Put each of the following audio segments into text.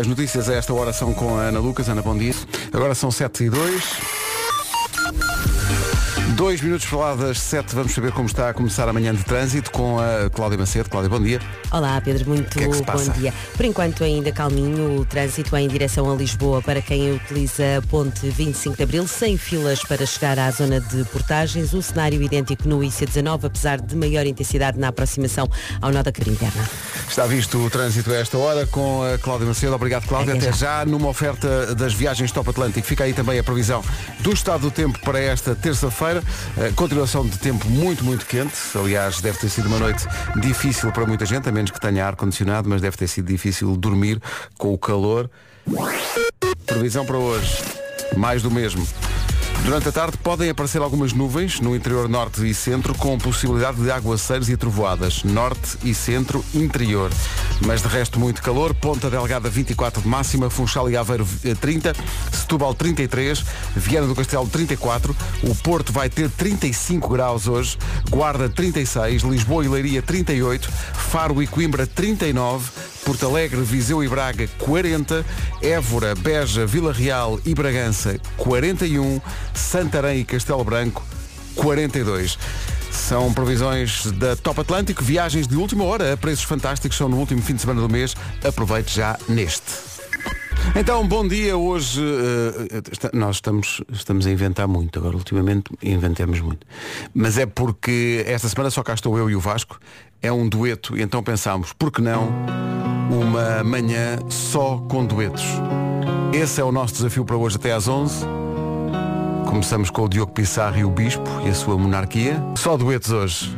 As notícias a esta hora são com a Ana Lucas. Ana, bom dia. Agora são 7 e 2. Dois minutos para lá das 7, vamos saber como está a começar a manhã de trânsito com a Cláudia Macedo. Cláudia, bom dia. Olá Pedro, muito é bom dia. Por enquanto ainda calminho o trânsito em direção a Lisboa para quem utiliza a ponte 25 de Abril, sem filas para chegar à zona de portagens, um cenário idêntico no IC19, apesar de maior intensidade na aproximação ao nó da carga interna. Está visto o trânsito a esta hora com a Cláudia Macedo. Obrigado, Cláudia. Até Até já numa oferta das viagens Top Atlântico. Fica aí também a previsão do estado do tempo para esta terça-feira. Eh, Continuação de tempo muito, muito quente. Aliás, deve ter sido uma noite difícil para muita gente, a menos que tenha ar-condicionado, mas deve ter sido difícil dormir com o calor. Previsão para hoje. Mais do mesmo. Durante a tarde podem aparecer algumas nuvens no interior norte e centro com possibilidade de aguaceiros e trovoadas. Norte e centro interior. Mas de resto muito calor. Ponta Delgada 24 de máxima. Funchal e Aveiro eh, 30. Setúbal 33. Viana do Castelo 34. O Porto vai ter 35 graus hoje. Guarda 36. Lisboa e Leiria 38. Faro e Coimbra 39. Porto Alegre, Viseu e Braga 40, Évora, Beja, Vila Real e Bragança 41, Santarém e Castelo Branco 42. São previsões da Top Atlântico, viagens de última hora a preços fantásticos, são no último fim de semana do mês. Aproveite já neste. Então, bom dia. Hoje eh, esta- nós estamos, estamos a inventar muito. Agora, ultimamente, inventamos muito. Mas é porque esta semana só cá estou eu e o Vasco. É um dueto. E então pensámos, por que não uma manhã só com duetos? Esse é o nosso desafio para hoje até às 11. Começamos com o Diogo Pissarro e o Bispo e a sua monarquia. Só duetos hoje.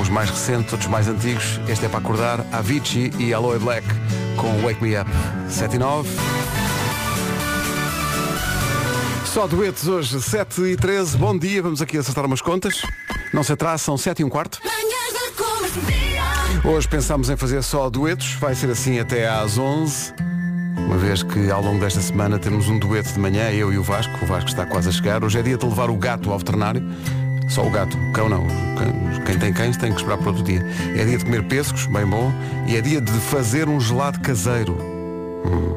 Uns mais recentes, outros mais antigos. Este é para acordar. Avicii e Aloe Black com Wake Me Up. 7 e 9. Só duetos hoje, 7 e 13. Bom dia, vamos aqui acertar umas contas. Não se atrasa, são 7 e um quarto. Hoje pensamos em fazer só duetos. Vai ser assim até às 11. Uma vez que ao longo desta semana temos um dueto de manhã, eu e o Vasco. O Vasco está quase a chegar. Hoje é dia de levar o gato ao veterinário. Só o gato, o cão não. Quem- tem cães tem que esperar para outro dia. É dia de comer pêssegos, bem bom. E é dia de fazer um gelado caseiro. Hum.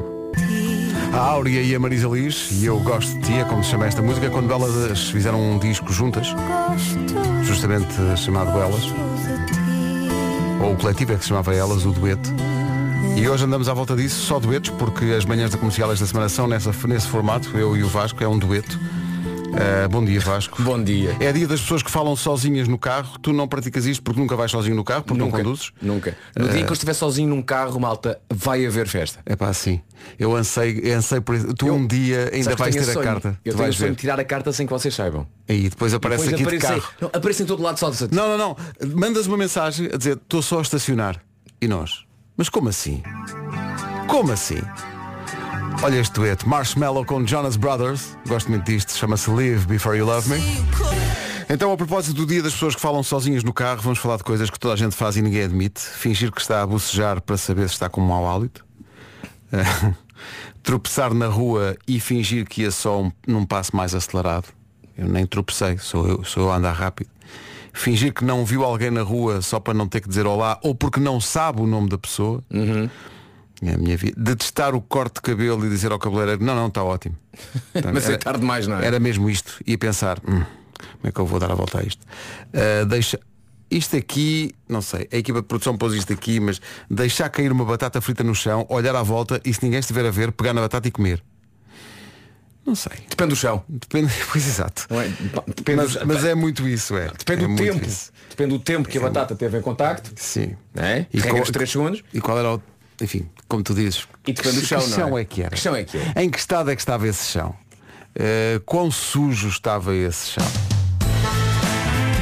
A Áurea e a Marisa Liz, e eu gosto de ti, é como se chama esta música, quando elas fizeram um disco juntas, justamente chamado Elas, ou o coletivo é que se chamava Elas, o dueto. E hoje andamos à volta disso, só duetos, porque as manhãs da comercial esta semana são nessa, nesse formato, eu e o Vasco, é um dueto. Ah, bom dia Vasco. Bom dia. É dia das pessoas que falam sozinhas no carro. Tu não praticas isto porque nunca vais sozinho no carro, porque nunca, não conduzes? Nunca. No dia em que eu estiver sozinho num carro, malta, vai haver festa. É pá, sim. Eu ansei, eu ansei por isso. Tu Eu- um dia ainda vais ter a carta. Eu tu tenho sonho de tirar a carta sem que vocês saibam. Aí depois aparece Depois aqui de aparecer, carro. não, aparece em todo lado só de Não, não, não. Mandas uma mensagem a dizer estou só a estacionar. E nós? Mas como assim? Como assim? Olha este dueto, Marshmallow com Jonas Brothers. Gosto muito disto, chama-se Live Before You Love Me. Então, a propósito do dia das pessoas que falam sozinhas no carro, vamos falar de coisas que toda a gente faz e ninguém admite. Fingir que está a bocejar para saber se está com um mau hálito. Tropeçar na rua e fingir que ia só um, num passo mais acelerado. Eu nem tropecei, sou eu, sou eu a andar rápido. Fingir que não viu alguém na rua só para não ter que dizer olá ou porque não sabe o nome da pessoa. É a minha vida. Detestar o corte de cabelo e dizer ao cabeleireiro, não, não, está ótimo. Então, Mas é era- tarde demais, não é? Era mesmo isto. E a pensar, "Hum, como é que eu vou dar a volta a isto? Ah, deixa. Isto aqui, não sei, a equipa de produção pôs isto aqui, mas deixar cair uma batata frita no chão, olhar à volta e se ninguém estiver a ver, pegar na batata e comer. Não sei. Depende do chão. Depende, pois exato. Não é? Depende, Mas, mas é muito isso, é. depende É do tempo. isso. Depende do tempo que a batata teve em contacto. Sim. É? E qual- os 3 segundos. E qual era o. Enfim, como tu dizes. E depende do que chão, que não chão é? é que era? Que chão é que é? Em que estado é que estava esse chão? Eh, quão sujo estava esse chão?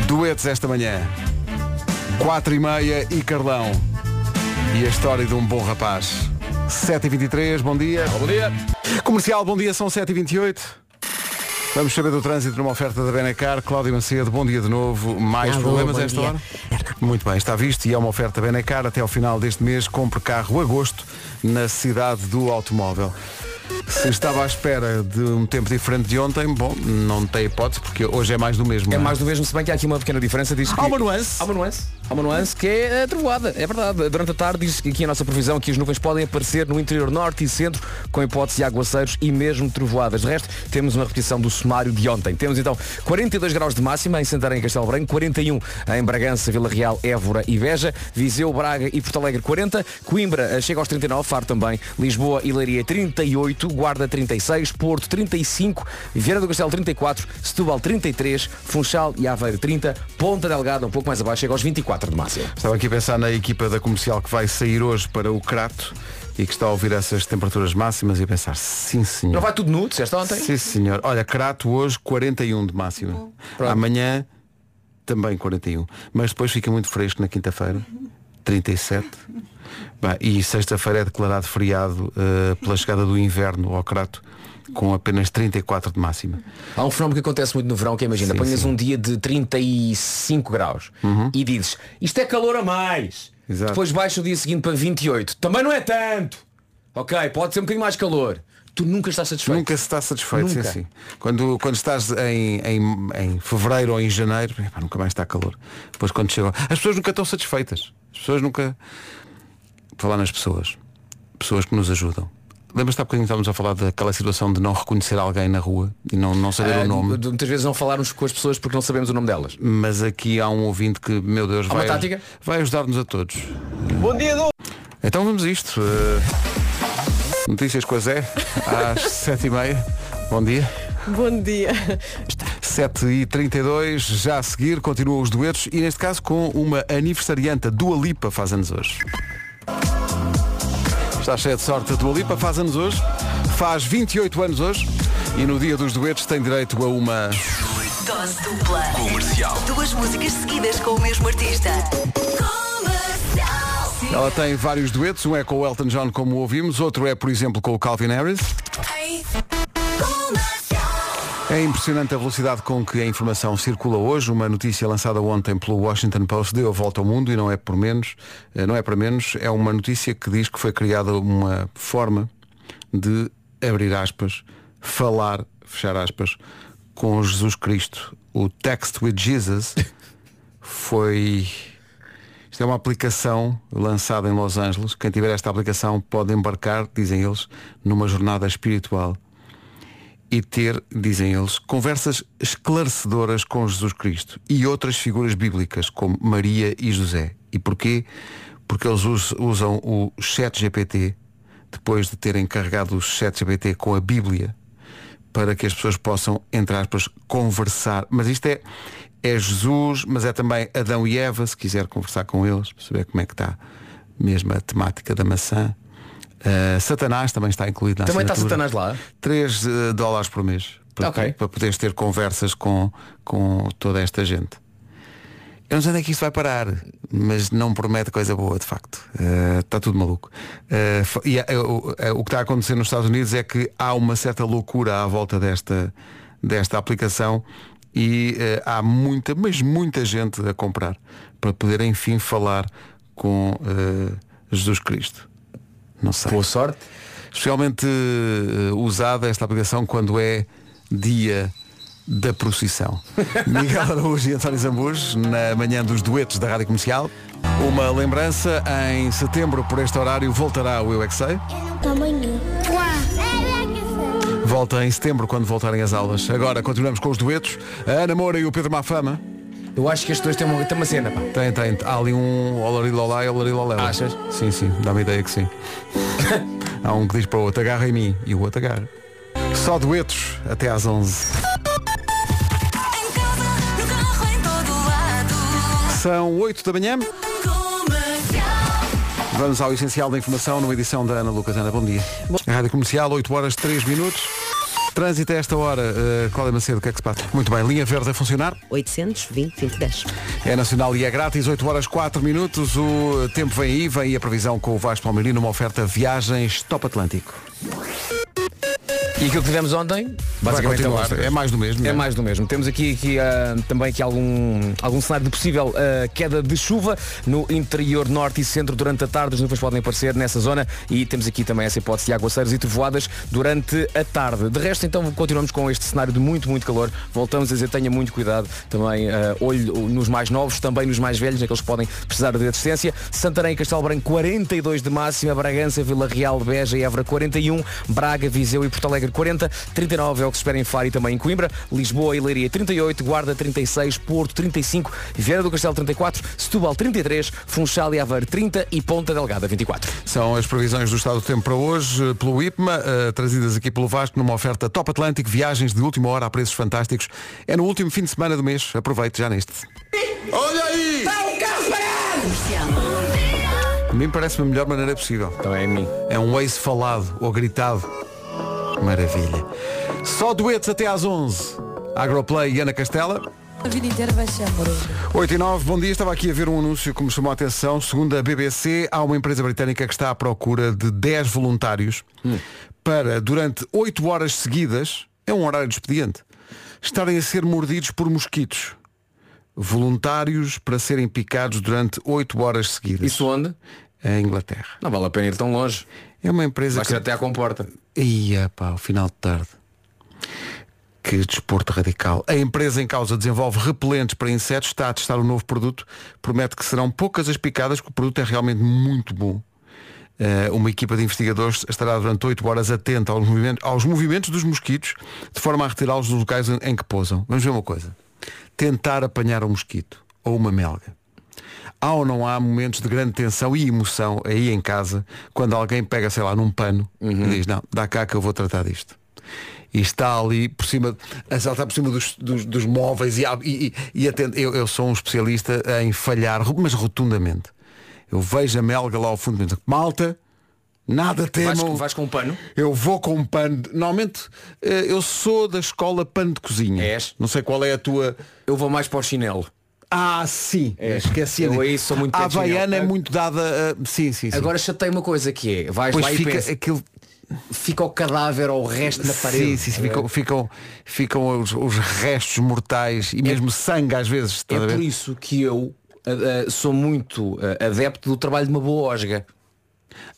Duetos esta manhã. Quatro e meia e Carlão. E a história de um bom rapaz. 7h23, bom dia. Bom dia. Comercial, bom dia, são 7h28. Vamos saber do trânsito numa oferta da Benacar. Cláudio Macedo, bom dia de novo. Mais Alô, problemas esta dia. hora? Muito bem, está visto e é uma oferta Benacar. Até ao final deste mês, compre carro agosto na cidade do automóvel. Se estava à espera de um tempo diferente de ontem, bom, não tem hipótese, porque hoje é mais do mesmo. É não mais do mesmo, se bem que há aqui uma pequena diferença. Diz que... Há uma nuance. Há uma nuance. Há uma nuance que é a trovoada, é verdade. Durante a tarde diz aqui a nossa previsão que as nuvens podem aparecer no interior norte e centro com hipótese de aguaceiros e mesmo trovoadas. De resto, temos uma repetição do sumário de ontem. Temos então 42 graus de máxima em Santarém e Castelo Branco, 41 em Bragança, Vila Real, Évora e Veja, Viseu, Braga e Porto Alegre 40, Coimbra eh, chega aos 39, Faro também, Lisboa e Leiria 38, Guarda 36, Porto 35, Vieira do Castelo 34, Setúbal 33, Funchal e Aveiro 30, Ponta Delgada um pouco mais abaixo chega aos 24 de máximo. Estava aqui a pensar na equipa da comercial que vai sair hoje para o Crato e que está a ouvir essas temperaturas máximas e a pensar, sim senhor. Não vai tudo nu, disseste ontem? Sim senhor. Olha, Crato hoje 41 de máxima. Pronto. Amanhã também 41. Mas depois fica muito fresco na quinta-feira. 37. Bah, e sexta-feira é declarado feriado eh, pela chegada do inverno ao Crato com apenas 34 de máxima. Há um fenómeno que acontece muito no verão que é, imagina, Sim, apanhas sim. Uhum. um dia de 35 graus e dizes, isto é calor a mais. Exato. Depois baixa o dia seguinte para 28. Também não é tanto. Ok, pode ser um bocadinho mais calor. Tu nunca estás satisfeito. Nunca se está satisfeito, sim, Nunca. sim. Quando, quando estás em, em, em fevereiro ou em janeiro, epá, nunca mais está calor. Depois quando chega. As pessoas nunca estão satisfeitas. As pessoas nunca. Falar nas pessoas. Pessoas que nos ajudam. Lembras-te há bocadinho que estávamos a falar daquela situação de não reconhecer alguém na rua e não, não saber Ah, o nome. de- Muitas vezes não falarmos com as pessoas porque não sabemos o nome delas. Mas aqui há um ouvinte que, meu Deus, vai, vai ajudar-nos a todos. Bom dia, Du. Então vamos a isto. Eh, notícias com a Zé, às sete e meia. Bom dia. Bom dia. 7 e 32 já a seguir, continuam os duetos e neste caso com uma aniversariante, a Dua Lipa faz anos hoje. Está cheia de sorte, a Dua Lipa faz anos hoje, faz 28 anos hoje e no dia dos duetos tem direito a uma... Dose dupla. Comercial. Duas músicas seguidas com o mesmo artista. Comercial. Ela tem vários duetos, um é com o Elton John como ouvimos, outro é por exemplo com o Calvin Harris. É impressionante a velocidade com que a informação circula hoje. Uma notícia lançada ontem pelo Washington Post deu a volta ao mundo e não é por menos, eh, não é para menos, é uma notícia que diz que foi criada uma forma de abrir aspas, falar, fechar aspas, com Jesus Cristo. O Text with Jesus foi isto é uma aplicação lançada em Los Angeles. Quem tiver esta aplicação pode embarcar, dizem eles, numa jornada espiritual e ter, dizem eles, conversas esclarecedoras com Jesus Cristo e outras figuras bíblicas como Maria e José. E porquê? Porque eles us- usam o chat GPT depois de terem carregado o chat GPT com a Bíblia para que as pessoas possam, entre aspas, conversar. Mas isto é, é Jesus, mas é também Adão e Eva, se quiser conversar com eles, para saber como é que está mesmo a temática da maçã. Uh, Satanás também está incluído na Também está. Satanás lá? 3 dólares por mês para, Ok. para poderes ter conversas com, com toda esta gente. Eu não sei onde é que isto vai parar, mas não promete coisa boa, de facto. Uh, está tudo maluco. Uh, e, uh, o- uh, o que está a acontecer nos Estados Unidos é que há uma certa loucura à volta desta, desta aplicação e uh, há muita, mas muita gente a comprar para poder enfim falar com uh, Jesus Cristo. Não sei Boa sorte. especialmente eh, usada esta aplicação quando é dia da procissão. Miguel Araújo e António Zambujo, na manhã dos duetos da Rádio Comercial. Uma lembrança, em setembro, por este horário, voltará o Eu é Que Sei. Tamanho. Volta em setembro, quando voltarem as aulas. Agora, continuamos com os duetos. A Ana Moura e o Pedro Mafama. Eu acho que estes dois têm uma, têm uma cena, pá. Tem, tem. Há ali um Olarilolá e Olarilolé. Achas? Sim, sim. Dá-me ideia que sim. Há um que diz para o outro, agarra em mim. E o outro agarra. Só duetos até às 11. Em casa, no carro, em todo lado. São 8 da manhã. Comercial. Vamos ao essencial da informação numa edição da Ana Lucas. Ana, bom dia. A Rádio Comercial, 8 horas 3 minutos. Trânsito a esta hora. Uh, Cláudia Macedo, o que é que se passa? Muito bem, linha verde a funcionar. 820 2010. É nacional e é grátis, 8 horas 4 minutos. O tempo vem aí, vem aí a previsão com o Vasco Palmeirino, uma oferta viagens Top Atlântico. E aquilo que tivemos ontem, basicamente é, o continuar. resto. É mais do mesmo. É não mais do mesmo. Temos aqui, aqui, ah, também aqui algum, algum cenário de possível ah, queda de chuva no interior norte e centro durante a tarde. As nuvens podem aparecer nessa zona e temos aqui também essa hipótese de aguaceiros e trovoadas durante a tarde. De resto, então, continuamos com este cenário de muito, muito calor. Voltamos a dizer, tenha muito cuidado também, ah, olho nos mais novos, também nos mais velhos, aqueles que podem precisar de assistência. Santarém e Castelo Branco 42 de máxima, Bragança, Vila Real, Beja e Évora 41, Braga, Viseu e Porto Alegre 40, 39 é o que se espera em Faro e também em Coimbra, Lisboa e Leiria 38, Guarda 36, Porto 35, Vieira do Castelo 34, Setúbal 33, Funchal e Aveiro 30 e Ponta Delgada 24. São as previsões do estado do tempo para hoje, eh, pelo IPMA, eh, trazidas aqui pelo Vasco, numa oferta Top Atlântico, viagens de última hora a preços fantásticos. É no último fim de semana do mês. Aproveite já neste. Olha aí! A mim parece-me a melhor maneira possível. Também é mim. É um ace falado ou gritado. Maravilha. Só duetos até às 11. Agroplay e Ana Castela. A vida inteira vai ser amoroso. 8 e 9, bom dia. Estava aqui a ver um anúncio que me chamou a atenção. Segundo a BBC, há uma empresa britânica que está à procura de 10 voluntários para, durante 8 horas seguidas, é um horário de expediente, estarem a ser mordidos por mosquitos. Voluntários para serem picados durante 8 horas seguidas. Isso onde? Em Inglaterra. Não vale a pena ir tão longe. É uma empresa Vai ser até à comporta. Ia pá, ao final de tarde. Que desporto radical. A empresa em causa desenvolve repelentes para insetos, está a testar um novo produto, promete que serão poucas as picadas, que o produto é realmente muito bom. Eh, uma equipa de investigadores estará durante 8 horas atenta aos movimentos, aos movimentos dos mosquitos, de forma a retirá-los dos locais em, em que pousam. Vamos ver uma coisa. Tentar apanhar um mosquito ou uma melga. Há ou não há momentos de grande tensão e emoção aí em casa, quando alguém pega, sei lá, num pano e diz, não, dá cá que eu vou tratar disto. E está ali por cima, a saltar por cima dos, dos, dos móveis e, e, e atende- eu, eu sou um especialista em falhar, mas rotundamente. Eu vejo a melga lá ao fundo e malta, nada Vais, temam. vais com um pano? Eu vou com um pano. Normalmente eh, eu sou da escola pano de cozinha. És? Não sei qual é a tua. Eu vou mais para o chinelo. Ah, sim. Esqueci. Eu aí sou muito A. Havaiana é muito dada a... Sim, sim, sim. Agora chatei uma coisa que é, vais Depois lá e fica pensa, aquilo. fica o cadáver ou o resto na parede. Sim, sim, sim, ficam, ficam, ficam os, os restos mortais e mesmo sangue às vezes. É por isso que eu ah, sou muito ah, adepto do trabalho de uma boa osga.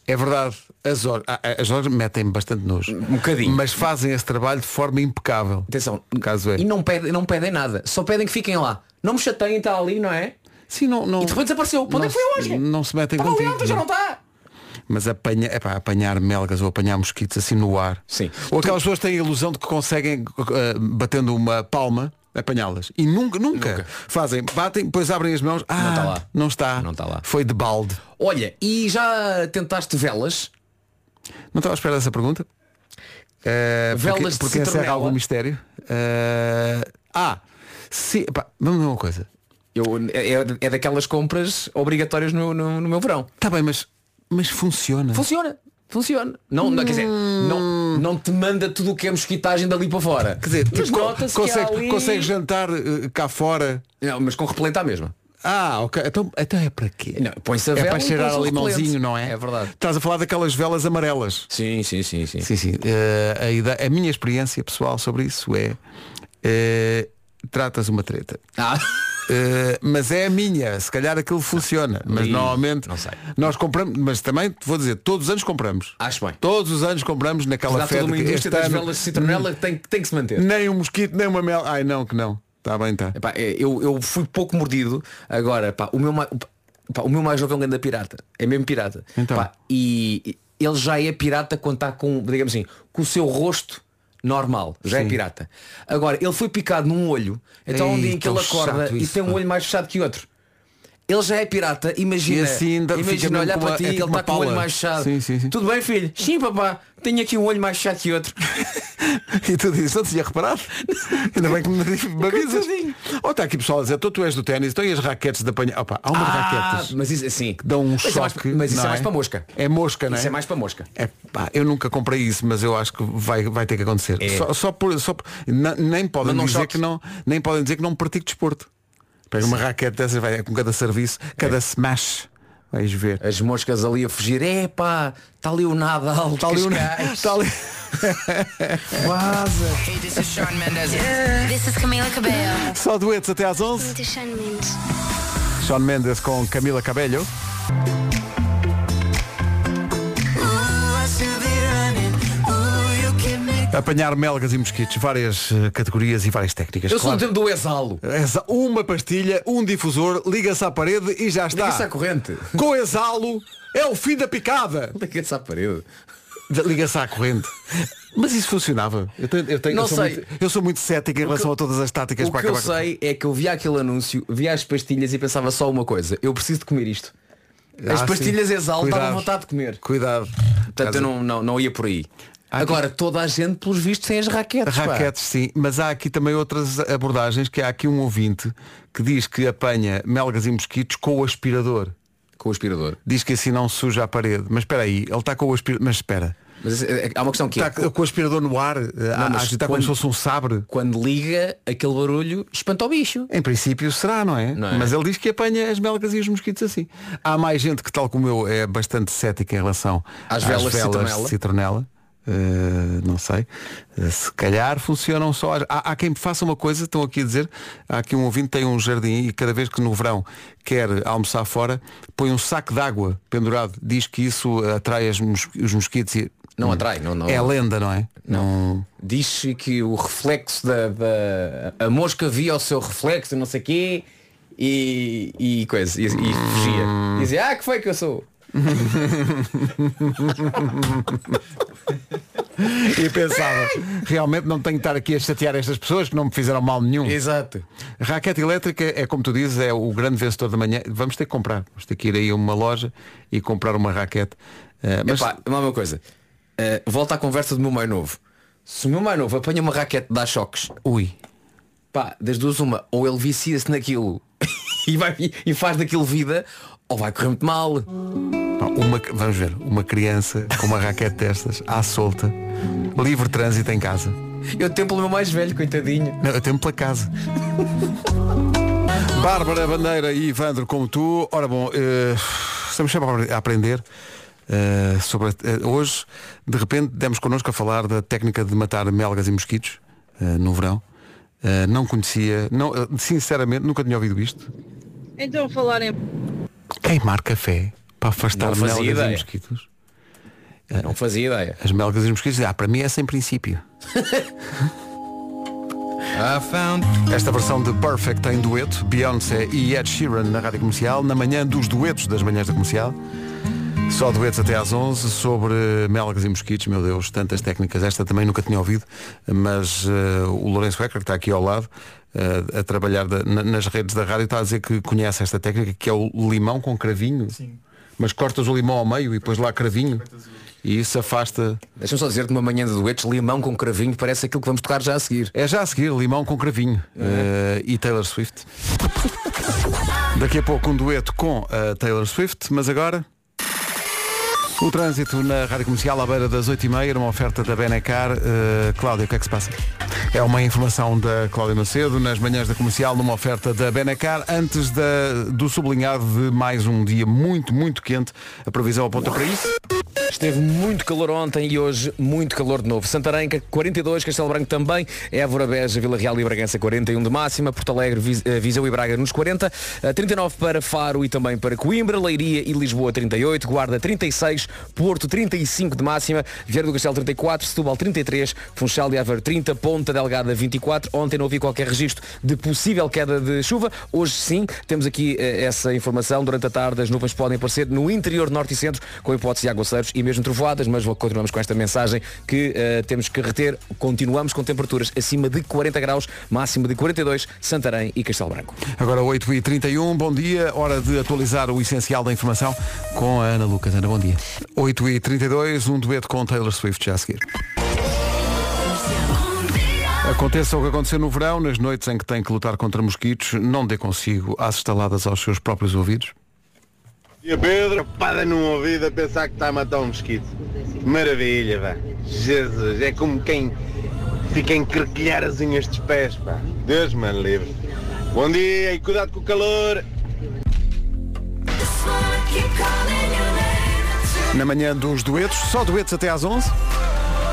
É verdade. As horas, as horas metem bastante nojo. Um bocadinho. Mas fazem esse trabalho de forma impecável. Atenção, No caso é. e não pedem, não pedem nada, só pedem que fiquem lá. Não me chateiem, está ali, não é? Sim, não, não, E de repente desapareceu. Onde é que foi osga? Não se metem Estava ali contigo. ontem, já não está. Mas apanha, epá, apanhar melgas ou apanhar mosquitos assim no ar. Sim. Ou aquelas pessoas têm a ilusão de que conseguem, eh, batendo uma palma, apanhá-las. E nunca, nunca, Nunca. Fazem, batem, depois abrem as mãos. Ah, está lá. Não está. Não está lá. Foi de balde. Olha, e já tentaste velas? Não estava à espera dessa pergunta. Eh, Velas porque, de porque encerra algum mistério. Eh, ah, sim, epá, vamos ver uma coisa. Eu, é, é daquelas compras obrigatórias no, no, no meu verão. Está bem, mas, mas funciona. Funciona. Funciona. Não, não, quer dizer, não, não te manda tudo o que é mosquitagem dali para fora. Quer dizer, tipo, nota-se que consegue, ali... consegue jantar eh, cá fora. Não, mas com repelente à mesma. Ah, ok. Então, então é para quê? Não, põe-se a é vela para e cheirar a limãozinho, não é? É verdade. Estás a falar daquelas velas amarelas. Sim, sim, sim, sim. Sim, sim. Eh, a, a minha experiência pessoal sobre isso é eh, tratas uma treta. Ah. Eh, mas é a minha, se calhar aquilo funciona. Mas normalmente não sei. nós compramos, mas também vou dizer, todos os anos compramos. Acho bem. Todos os anos compramos naquela fé toda uma que indústria das ano velas de citronela tem, que tem que se manter. nem um mosquito, nem uma mel. Ai não, que não. Está bem, está. É, eu, eu fui pouco mordido. Agora, pá, o meu mais, pá, o meu mais novo é um grande pirata. É mesmo pirata. Então. Pá, e ele já é pirata quando está com, digamos assim, com o seu rosto normal. Já Sim. é pirata. Agora, ele foi picado num olho. Então um Ei, dia em que ele acorda chato e isso, tem um olho mais fechado que outro. Ele já é pirata, imagina, E assim ainda imagina olhar para uma- ti é tipo ele uma está com o olho mais fechado. Sim, sim, sim. Tudo bem, filho? Sim, papá, tenho aqui um olho mais fechado que outro. E tu dizes, não tinha reparado? Ainda bem que me, me avisas. Oh, está aqui pessoal a dizer, tu, tu és do ténis, então e as raquetes de apanhar. Opa, há umas Ah, raquetes mas isso assim. que dão um mas choque. É mais, mas isso é mais para mosca. É mosca, não é? Isso é mais para mosca. É, pá, eu nunca comprei isso, mas eu acho que vai, vai ter que acontecer. É. Só, só por, só por- nem podem dizer choques. que não, nem podem dizer que não pratico desporto. Pega uma raquete dessas, vai com cada serviço, cada smash. Vais ver. As moscas ali a fugir, epá, está ali o Nadal, Está ali, o- Cascais. está ali, Hey, this is Sean Mendes. This is Camila Cabello. Só duetos até às 11. Sean Mendes com Camila Cabello. Apanhar melgas e mosquitos, várias eh, categorias e várias técnicas. Eu sou do claro. tempo do exalo. Exa- Uma pastilha, um difusor, liga-se à parede e já está. Liga-se à corrente. Com exalo é o fim da picada. Liga-se à parede. Liga-se à corrente. Mas isso funcionava. Eu, tenho, eu, tenho- Não eu sou, sei. Muito, eu sou muito cético em relação a todas as táticas O para que eu acabar com- sei é que eu via aquele anúncio, via as pastilhas e pensava só uma coisa. Eu preciso de comer isto. As Ah, pastilhas exaltam Cuidado. dava vontade de comer. Cuidado. Portanto, eu não, não, não ia por aí. Agora, toda a gente, pelos vistos, tem as raquetes. pá. Raquetes, sim, mas há aqui também outras abordagens, que há aqui um ouvinte que diz que apanha melgas e mosquitos com o aspirador. Com o aspirador. Diz que assim não suja a parede. Mas espera aí, ele está com o aspirador. Mas espera. Mas é- é- há uma questão que é, Está com o aspirador no ar, a mas agitar como quando- se fosse um sabre. quando liga, aquele barulho espanta o bicho. Em princípio será, não é? Não é? Mas ele diz que apanha as melgas e os mosquitos assim. Há mais gente que, tal como eu, é bastante cética em relação Às velas de citronela. citronela. Uh, não sei. Uh, se calhar funcionam só. Há, há quem faça uma coisa, estão aqui a dizer, há aqui um ouvinte tem um jardim e cada vez que no verão quer almoçar fora, põe um saco de água pendurado. Diz que isso atrai as mos- os mosquitos e. Não atrai, não, não. É lenda, não é? Não. Diz que o reflexo da, da- A mosca via o seu reflexo, não sei quê, e, e coisa. E, e fugia. Hum. Dizia, ah, que foi que eu sou? E pensava, realmente não tenho que estar aqui a chatear estas pessoas que não me fizeram mal nenhum. Exato. Raquete elétrica é como tu dizes, é o grande vencedor da manhã. Vamos ter que comprar. Vamos ter que ir aí a uma loja e comprar uma raquete. Eh, mas Epá, uma coisa. Eh, volta à conversa do meu mais novo. Se o meu mais novo apanha uma raquete dá choques, ui. pá, das duas uma, ou ele vicia-se naquilo e, vai, e faz daquilo vida, ou vai correr muito mal. Uma, vamos ver, uma criança com uma raquete destas, à solta, livre trânsito em casa. Eu tenho pelo meu mais velho, coitadinho. Não, eu tenho pela casa. Bárbara Bandeira e Ivandro como tu. Ora bom, eh, estamos sempre a aprender. eh, sobre eh, hoje, de repente, demos connosco a falar da técnica de matar melgas e mosquitos no verão. Não conhecia, não, sinceramente, nunca tinha ouvido isto. Então falarem Queimar café para afastar melgas e mosquitos. Não fazia ideia. As melgas e os mosquitos, ah, para mim é sem princípio. Esta versão de Perfect em dueto, Beyoncé e Ed Sheeran na Rádio Comercial, na manhã dos duetos das manhãs da Comercial. Só duetos até às 11 sobre melgas e mosquitos, meu Deus, tantas técnicas. Esta também nunca tinha ouvido, mas eh, o Lourenço Ecker, que está aqui ao lado, eh, a trabalhar da- na- nas redes da rádio, está a dizer que conhece esta técnica, que é o limão com cravinho. Mas cortas o limão ao meio e depois lá cravinho. E isso afasta. Deixa-me só dizer que uma manhã de duetos, limão com cravinho, parece aquilo que vamos tocar já a seguir. É já a seguir, limão com cravinho. Eh, e Taylor Swift. Daqui a pouco um dueto com a Taylor Swift, mas agora. O trânsito na Rádio Comercial à beira das 8h30, uma oferta da Benecar. Uh, Cláudia, o que é que se passa? É uma informação da Cláudia Macedo, nas manhãs da comercial, numa oferta da Benecar, antes da- do sublinhado de mais um dia muito, muito quente. A previsão aponta para isso. Esteve muito calor ontem e hoje muito calor de novo. Santarém 42, Castelo Branco também, Évora, Beja, Vila Real e Bragança 41 de máxima, Porto Alegre, eh, Viseu e Braga nos 40, eh, 39 para Faro e também para Coimbra, Leiria e Lisboa 38, Guarda 36, Porto 35 de máxima, Vieira do Castelo 34, Setúbal 33, Funchal e Aveiro 30, Ponta Delgada 24. Ontem não houve qualquer registro de possível queda de chuva. Hoje sim, temos aqui eh, essa informação. Durante a tarde as nuvens podem aparecer no interior norte e centro, com hipótese de aguaceiros e mesmo trovoadas, mas continuamos com esta mensagem que eh, temos que reter. Continuamos com temperaturas acima de 40 graus, máxima de 42, Santarém e Castelo Branco. Agora 8h31, bom dia, hora de atualizar o essencial da informação com a Ana Lucas. Ana, bom dia. 8h32, um dueto com Taylor Swift já a seguir. Aconteça o que aconteceu no verão, nas noites em que tem que lutar contra mosquitos, não dê consigo às estaladas aos seus próprios ouvidos. E a Pedro, pada num ouvido a pensar que está a matar um mosquito. Maravilha, vá. Jesus, é como quem fica a encarquilhar as unhas dos pés, pá. Deus, mano, livre. Bom dia e cuidado com o calor. Na manhã dos duetos, só duetos até às 11.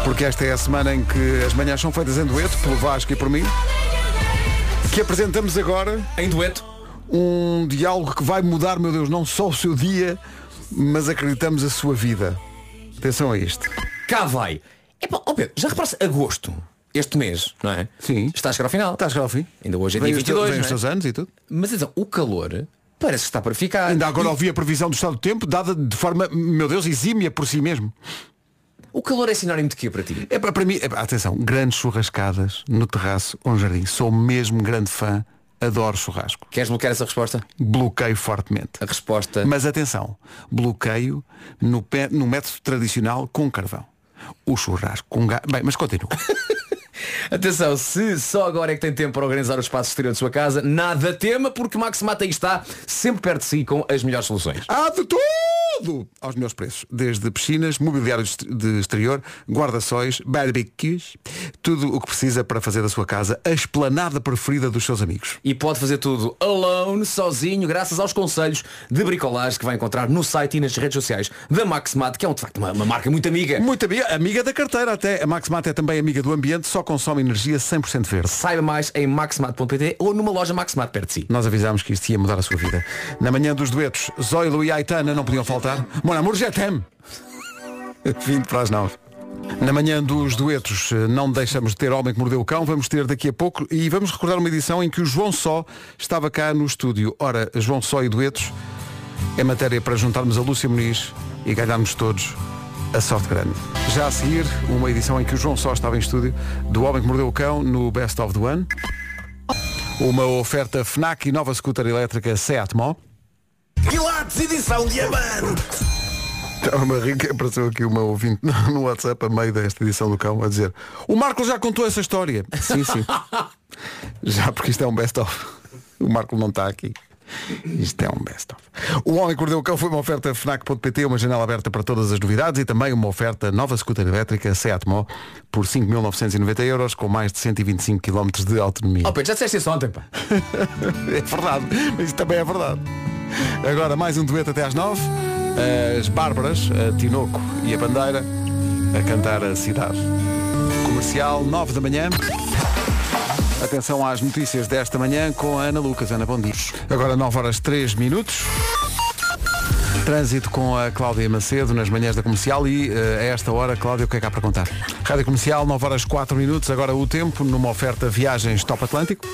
Porque esta é a semana em que as manhãs são feitas em dueto, pelo Vasco e por mim, que apresentamos agora Em dueto. um diálogo que vai mudar, meu Deus, não só o seu dia, mas acreditamos a sua vida. Atenção a isto. Cá vai. Epá, ó Pedro, já reparaste agosto, este mês, não é? Sim. Está a chegar ao final. Estás ao fim? Ainda hoje é dia os teus- 22, vem os não é? anos e tudo. Mas então, o calor parece que está para ficar. Ainda agora E ouvi a previsão do estado do tempo, dada de forma, meu Deus, exímia por si mesmo. O calor é sinónimo de quê para ti? É para, mim, é, atenção, grandes churrascadas no terraço ou no jardim. Sou mesmo grande fã, adoro churrasco. Queres bloquear essa resposta? Bloqueio fortemente. A resposta. Mas atenção, bloqueio no, pé- no método tradicional com carvão. O churrasco com gás. Bem, mas continua. Atenção, se só agora é que tem tempo para organizar o espaço exterior de sua casa, nada tema, porque Max Mata aí está, sempre perto de si com as melhores soluções. Há de tudo! Aos melhores preços. Desde piscinas, mobiliário de exterior, guarda-sóis, barbecues, tudo o que precisa para fazer da sua casa a esplanada preferida dos seus amigos. E pode fazer tudo alone, sozinho, graças aos conselhos de bricolagem que vai encontrar no site e nas redes sociais da Max Mata, que é um, de facto uma, uma marca muito amiga. Muito amiga, amiga da carteira até. A Maxmat é também amiga do ambiente, só consome energia 100% verde. Saiba mais em maxmat.pt ou numa loja Maxmat perto de si. Nós avisámos que isto ia mudar a sua vida. Na manhã dos duetos, Zoilo e Aitana não podiam faltar. Mon amour, je t'aime. 20 para as 9. Na manhã dos duetos, não deixamos de ter Homem que Mordeu o Cão, vamos ter daqui a pouco e vamos recordar uma edição em que o João Só estava cá no estúdio. Ora, João Só e duetos é matéria para juntarmos a Lúcia Muniz e ganharmos todos a sorte grande. Já a seguir, uma edição em que o João Só estava em estúdio do Homem que Mordeu o Cão no Best of the One. Uma oferta FNAC e nova scooter elétrica Seat Mó. Pilates, edição Diamante. Estava-me a rir que apareceu aqui uma ouvinte no WhatsApp a meio desta edição do cão a dizer O Marco já contou essa história. Sim, sim. já porque isto é um best-of. O Marco não está aqui. Isto é um best-of. O Homem que Mordeu o Cão foi uma oferta FNAC.pt, uma janela aberta para todas as novidades e também uma oferta nova scooter elétrica Seat Mó por 5.990 euros com mais de 125 km de autonomia. Oh Pedro, já disseste isso ontem, pá. É verdade, mas isso também é verdade. Agora mais um dueto até às nove. As Bárbaras, a Tinoco e a Bandeira, a cantar a cidade. Comercial, nove da manhã. Atenção às notícias desta manhã com a Ana Lucas. Ana, bom dia. Agora 9 horas 3 minutos. Trânsito com a Cláudia Macedo nas manhãs da comercial e eh, a esta hora, Cláudia, o que é que há para contar? Rádio Comercial, 9 horas 4 minutos, agora o tempo numa oferta viagens Top Atlântico.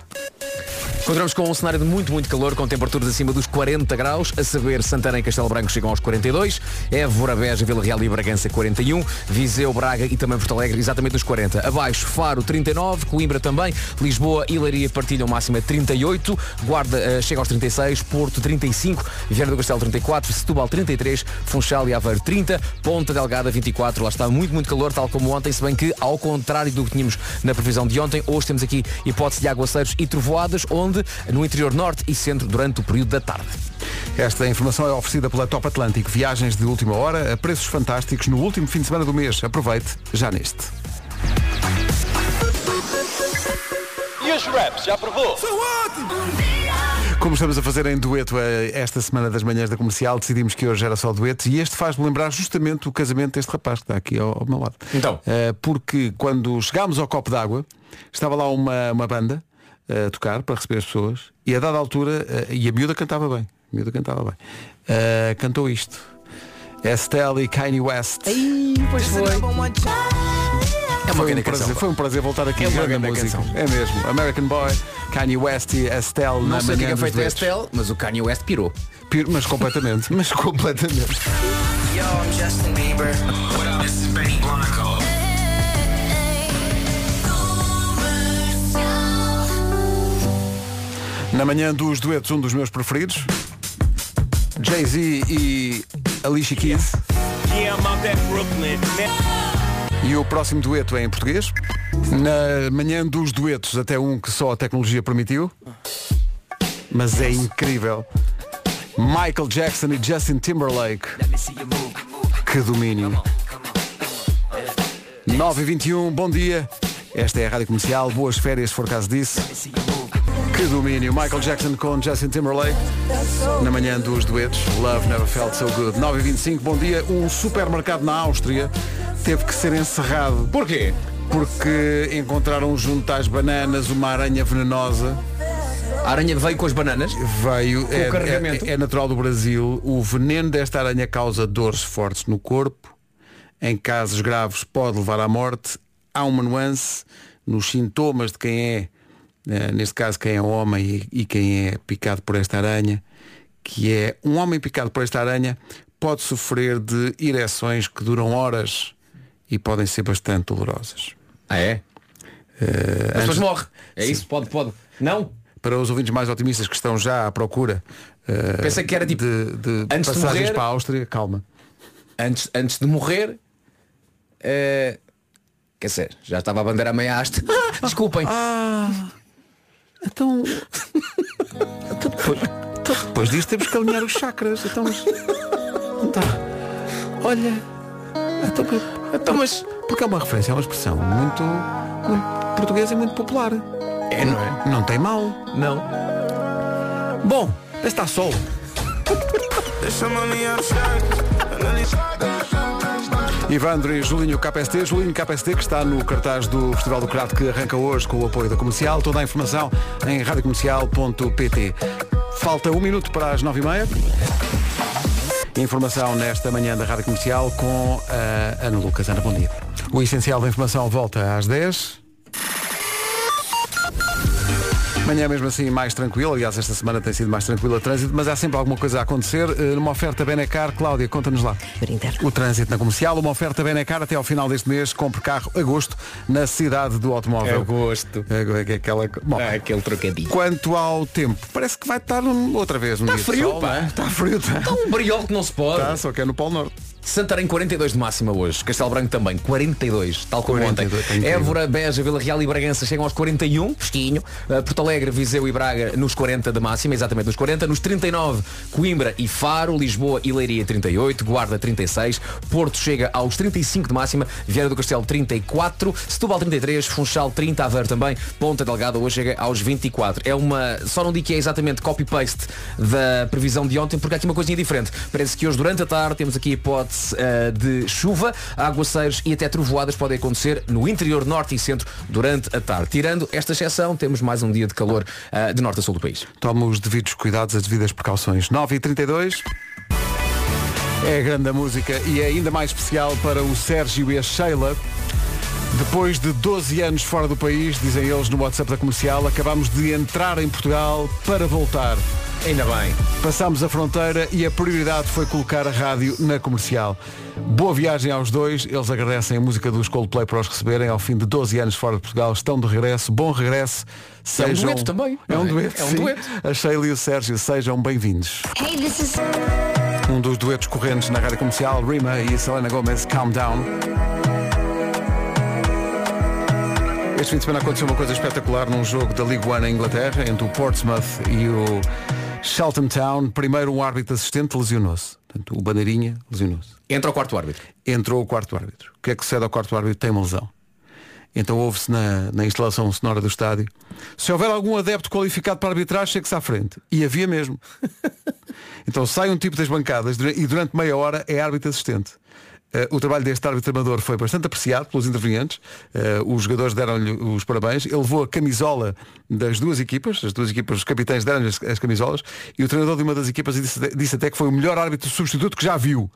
Encontramos com um cenário de muito, muito calor, com temperaturas acima dos 40 graus, a saber, Santarém e Castelo Branco chegam aos 42, Évora, Beja, Vila Real e Bragança 41, Viseu, Braga e também Porto Alegre exatamente os 40. Abaixo, Faro 39, Coimbra também, Lisboa e Leiria partilham máxima 38, Guarda eh, chega aos 36, Porto 35, Viana do Castelo 34, Setúbal 33, Funchal e Aveiro 30, Ponta Delgada 24, lá está muito, muito calor, tal como ontem, se bem que, ao contrário do que tínhamos na previsão de ontem, hoje temos aqui hipótese de aguaceiros e trovoadas, onde no interior norte e centro durante o período da tarde. Esta informação é oferecida pela Top Atlântico. Viagens de última hora a preços fantásticos no último fim de semana do mês. Aproveite já neste. E os raps, já provou? Como estamos a fazer em dueto eh, esta semana das manhãs da comercial, decidimos que hoje era só dueto e este faz-me lembrar justamente o casamento deste rapaz que está aqui ao, ao meu lado. Então? Eh, porque quando chegámos ao copo d'água, estava lá uma, uma banda a tocar para receber as pessoas e a dada altura, e a miúda cantava bem, a miúda cantava bem, Eh, cantou isto. Estelle e Kanye West. pois foi. É uma Foi um, prazer, foi um prazer voltar aqui É uma grande música. canção. É mesmo. American Boy, Kanye West e Estelle Não na sei o que é feito a. Estelle, mas o Kanye West pirou. Piro, Mas completamente, mas completamente. Yo, I'm Justin Bieber. Na manhã dos duetos, um dos meus preferidos. Jay-Z e Alicia Keys. E o próximo dueto é em português. Na manhã dos duetos, até um que só a tecnologia permitiu. Mas é incrível. Michael Jackson e Justin Timberlake. Que domínio. 9 e 21 bom dia. Esta é a Rádio Comercial. Boas férias, se for caso disso. Que domínio. Michael Jackson com Justin Timberlake. Na manhã dos duetos. Love never felt so good. 9 e 25 bom dia. Um supermercado na Áustria teve que ser encerrado Porquê? porque encontraram junto às bananas uma aranha venenosa. A aranha veio com as bananas. Veio, o é, carregamento? é- é natural do Brasil. O veneno desta aranha causa dores fortes no corpo. Em casos graves pode levar à morte. Há uma nuance nos sintomas de quem é, eh, neste caso quem é homem e, e quem é picado por esta aranha, que é um homem picado por esta aranha pode sofrer de ereções que duram horas e podem ser bastante dolorosas. Ah, é? As pessoas morrem. É isso? Pode, pode. Não? Para os ouvintes mais otimistas que estão já à procura eh, Pensei que era tipo, de, de antes de passagens morrer- para a Áustria, calma. Antes, antes de morrer. eh, Quer dizer, já estava a bandeira meia haste. Ah, desculpem. Então. então depois, então depois disto temos que alinhar os chakras. Então. Tá. Olha. Então, então, mas. Porque é uma referência, é uma expressão muito, muito portuguesa e muito popular. É, não é? Não tem mal. Não. Bom, está sol. Ivandro e Julinho KPST. Julinho KPST que está no cartaz do Festival do Crato que arranca hoje com o apoio da Comercial. Toda a informação em radiocomercial.pt. Falta um minuto para as nove e meia. Informação nesta manhã da Rádio Comercial com a Ana Lucas. Ana, bom dia. O essencial da informação volta às 10. Manhã mesmo assim mais tranquila, aliás esta semana tem sido mais tranquila a trânsito, mas há sempre alguma coisa a acontecer. Eh, Numa oferta Benecar, Cláudia, conta-nos lá. O trânsito na comercial, uma oferta Benecar até ao final deste mês, compre carro agosto na cidade do automóvel. gosto. É, é aquela... Bom, aquele trocadilho. Quanto ao tempo, parece que vai estar um- outra vez um Tá dia de frio, sol, pá. não é? Está frio, está. Está um briol que não se pode. Tá, só que é no Polo Norte. Santarém 42 de máxima hoje. Castelo Branco também 42, tal como 42, ontem. incrível. Évora, Beja, Vila Real e Bragança chegam aos 41, pesquinho. Uh, Porto Alegre, Viseu e Braga nos 40 de máxima, exatamente nos 40. Nos 39, Coimbra e Faro, Lisboa e Leiria 38, Guarda 36, Porto chega aos 35 de máxima, Vieira do Castelo 34, Setúbal 33, Funchal 30, Aveiro também, Ponta Delgada hoje chega aos 24. É uma, só não digo que é exatamente copy-paste da previsão de ontem, porque há aqui uma coisinha diferente. Parece que hoje durante a tarde temos aqui a hipótese eh, de chuva, aguaceiros e até trovoadas podem acontecer no interior norte e centro durante a tarde. Tirando esta exceção, temos mais um dia de calor eh, de norte a sul do país. Toma os devidos cuidados, as devidas precauções. 9 e 32 É a grande música e é ainda mais especial para o Sérgio e a Sheila. Depois de 12 anos fora do país, dizem eles no WhatsApp da comercial, acabamos de entrar em Portugal para voltar. Ainda bem. Passámos a fronteira e a prioridade foi colocar a rádio na comercial. Boa viagem aos dois, eles agradecem a música dos Coldplay para os receberem. Ao fim de 12 anos fora de Portugal, estão de regresso. Bom regresso. É um Sejam... dueto também, É um dueto. É um sim. dueto. A Sheila e o Sérgio, sejam bem-vindos. Um dos duetos correntes na rádio comercial, Rima e Selena Gomez, Calm Down. Este fim de semana aconteceu uma coisa espetacular num jogo da League One em Inglaterra, entre o Portsmouth e o Shelton Town. Primeiro um árbitro assistente lesionou-se. Portanto, o Bandeirinha lesionou-se. Entra o quarto árbitro. Entrou o quarto árbitro. O que é que sucede ao quarto árbitro? Tem uma lesão. Então ouve-se na, na instalação sonora do estádio. Se houver algum adepto qualificado para arbitrar, chegue-se à frente. E havia mesmo. então sai um tipo das bancadas e durante meia hora é árbitro assistente. Eh, o trabalho deste árbitro amador foi bastante apreciado pelos intervenientes. Eh, os jogadores deram-lhe os parabéns. Ele levou a camisola das duas equipas, as duas equipas, os capitães deram-lhe as, as camisolas, e o treinador de uma das equipas disse, disse até que foi o melhor árbitro substituto que já viu.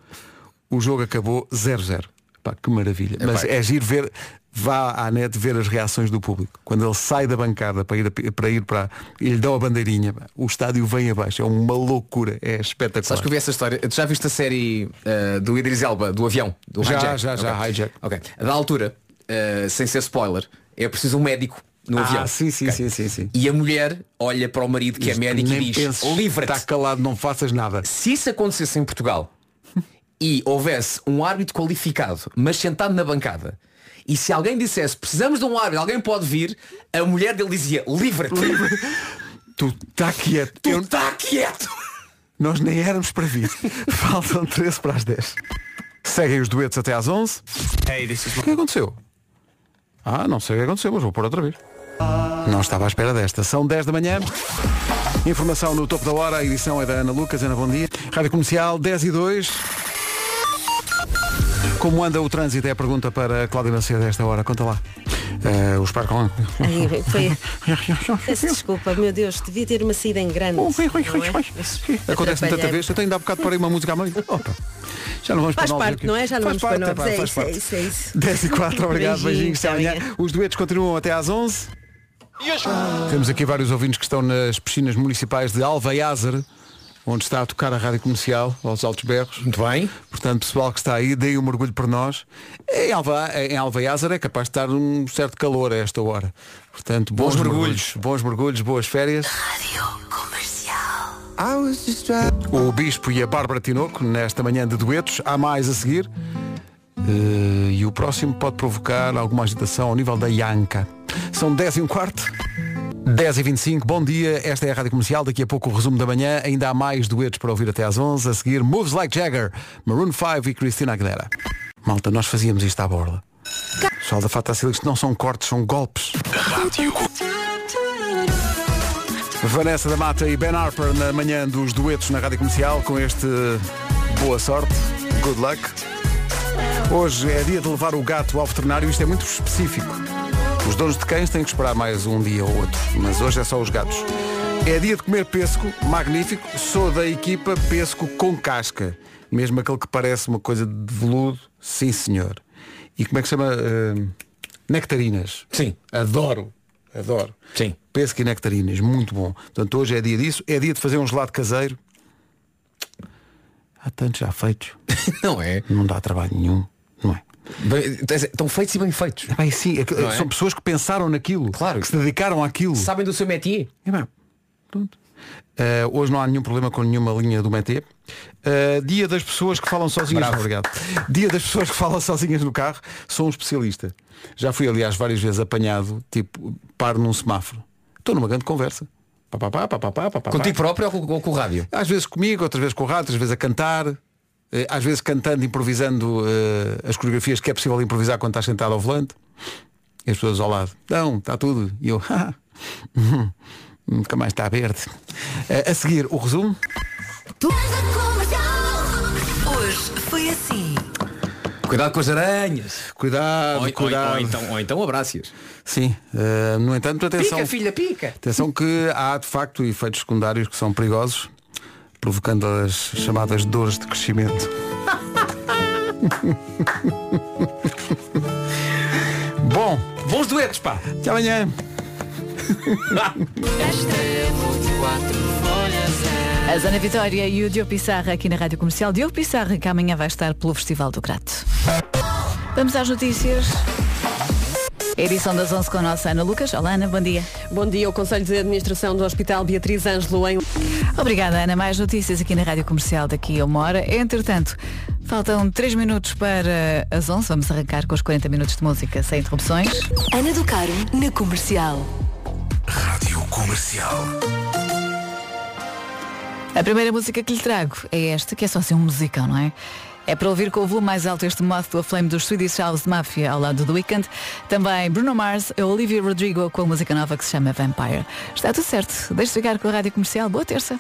O jogo acabou 0-0. Pá, que maravilha. Mas é giro ver, vá à net ver as reações do público. Quando ele sai da bancada para ir, a- para ir para. e lhe dão a bandeirinha, pá, o estádio vem abaixo. É uma loucura. É espetacular. Sabes que eu vi essa história? Tu já viste a série eh, do Idris Elba, do avião? Do Já, hijack? já, já, Ok. hijack. Ok. Da altura, eh, sem ser spoiler, é preciso um médico no avião. Ah, sim, sim, Ok. sim, sim, sim. E a mulher olha para o marido que é médico e diz, livra-te. Está calado, não faças nada. Se isso acontecesse em Portugal e houvesse um árbitro qualificado, mas sentado na bancada, e se alguém dissesse, precisamos de um árbitro, alguém pode vir, a mulher dele dizia, livra-te. Tu está quieto. Tu Eu- está quieto. Nós nem éramos para vir. Faltam 13 para as 10. Seguem os duetos até às 11. O que aconteceu? Ah, não sei o que aconteceu, mas vou pôr outra vez. Não estava à espera desta. São 10 da manhã. Informação no topo da hora. A edição é da Ana Lucas. Ana, bom dia. Rádio Comercial 10 e 2. Como anda o trânsito é a pergunta para a Cláudia Macedo a esta hora. Conta lá. Eh, os parcos. Ai, foi... Desculpa, meu Deus, devia ter uma saída em grande. não é? Acontece tanta vez. Eu tenho ainda há bocado para uma música à mãe. Opa. Já não vamos Faz para novos parte, aqui. não é? Já não Faz vamos para parte, novos. epá, É faz isso, é parte. isso, é isso. 10 e 4, obrigado, beijinhos, até amanhã. amanhã. Os duetos continuam até às 11. Temos aqui vários ouvintes que estão nas piscinas municipais de Alveiázar, onde está a tocar a rádio comercial, aos altos berros. Muito bem. Portanto, pessoal que está aí, deem um mergulho por nós. Em, Alva, em Alveiázar é capaz de estar um certo calor a esta hora. Portanto, bons, Bons mergulhos. mergulhos. Bons mergulhos, boas férias. Rádio Comercial. O Bispo e a Bárbara Tinoco, nesta manhã de duetos. Há mais a seguir. Eh, e o próximo pode provocar alguma agitação ao nível da Yanka. São 10 e um quarto. 10 e 25 bom dia, esta é a Rádio Comercial, daqui a pouco o resumo da manhã, ainda há mais duetos para ouvir até às 11, a seguir Moves Like Jagger, Maroon 5 e Christina Aguilera. Malta, nós fazíamos isto à borla. Pessoal da Fata Silva, isto não são cortes, são golpes. Vanessa da Mata e Ben Harper na manhã dos duetos na Rádio Comercial com este boa sorte, good luck. Hoje é dia de levar o gato ao veterinário, isto é muito específico. Os donos de cães têm que esperar mais um dia ou outro, mas hoje é só os gatos. É dia de comer pesco, magnífico. Sou da equipa pesco com casca. Mesmo aquele que parece uma coisa de veludo, sim senhor. E como é que se chama? Eh, nectarinas. Sim. Adoro. Adoro. Sim. Pesco e nectarinas, muito bom. Portanto, hoje é dia disso. É dia de fazer um gelado caseiro. Há tantos já feitos. Não é? Não dá trabalho nenhum. Não é? Bem, Estão feitos e bem feitos. Bem, sim, é é? são pessoas que pensaram naquilo, Claro. que se dedicaram àquilo. Sabem do seu métier? É pronto. Eh, hoje não há nenhum problema com nenhuma linha do métier. Eh, dia das pessoas que falam sozinhas. Bravo. Obrigado. Dia das pessoas que falam sozinhas no carro. Sou um especialista. Já fui, aliás, várias vezes apanhado, tipo, paro num semáforo. Estou numa grande conversa. Pá, pá, pá, pá, pá, pá, pá, pá, Contigo próprio ou com, ou com o rádio? Às vezes comigo, outras vezes com o rádio, outras vezes a cantar. Eh, Às vezes cantando, improvisando eh, as coreografias que é possível improvisar quando estás sentado ao volante. E as pessoas ao lado. Não, está tudo. E eu, "Ah, nunca mais está verde. Eh, a seguir, o resumo. Hoje foi assim. Cuidado com as aranhas. Cuidado, Ou, ou- cuidado. ou então, ou então abraças. Sim, eh, no entanto, atenção. Pica, filha, pica. Atenção que há de facto efeitos secundários que são perigosos, provocando as chamadas dores de crescimento. Bom, Bons duetos, pá. até amanhã. A Zana Vitória e o Diogo Pissarra aqui na Rádio Comercial. Diogo Pissarra que amanhã vai estar pelo Festival do Grato. Vamos às notícias. Edição das 11 com a nossa Ana Lucas. Olá Ana, bom dia. Bom dia. O Conselho de Administração do Hospital Beatriz Ângelo em Obrigada Ana. Mais notícias aqui na Rádio Comercial daqui a uma hora. Entretanto, faltam 3 minutos para as 11. Vamos arrancar com os 40 minutos de música sem interrupções. Ana do Caro na Comercial. Rádio Comercial. A primeira música que lhe trago é esta, que é só assim um musicão, não é? É para ouvir com o volume mais alto este modo do Flame dos Swedish House Mafia ao lado do Weekend. Também Bruno Mars e Olivia Rodrigo com a música nova que se chama Vampire. Está tudo certo. Deixe-se ficar com a rádio comercial. Boa terça.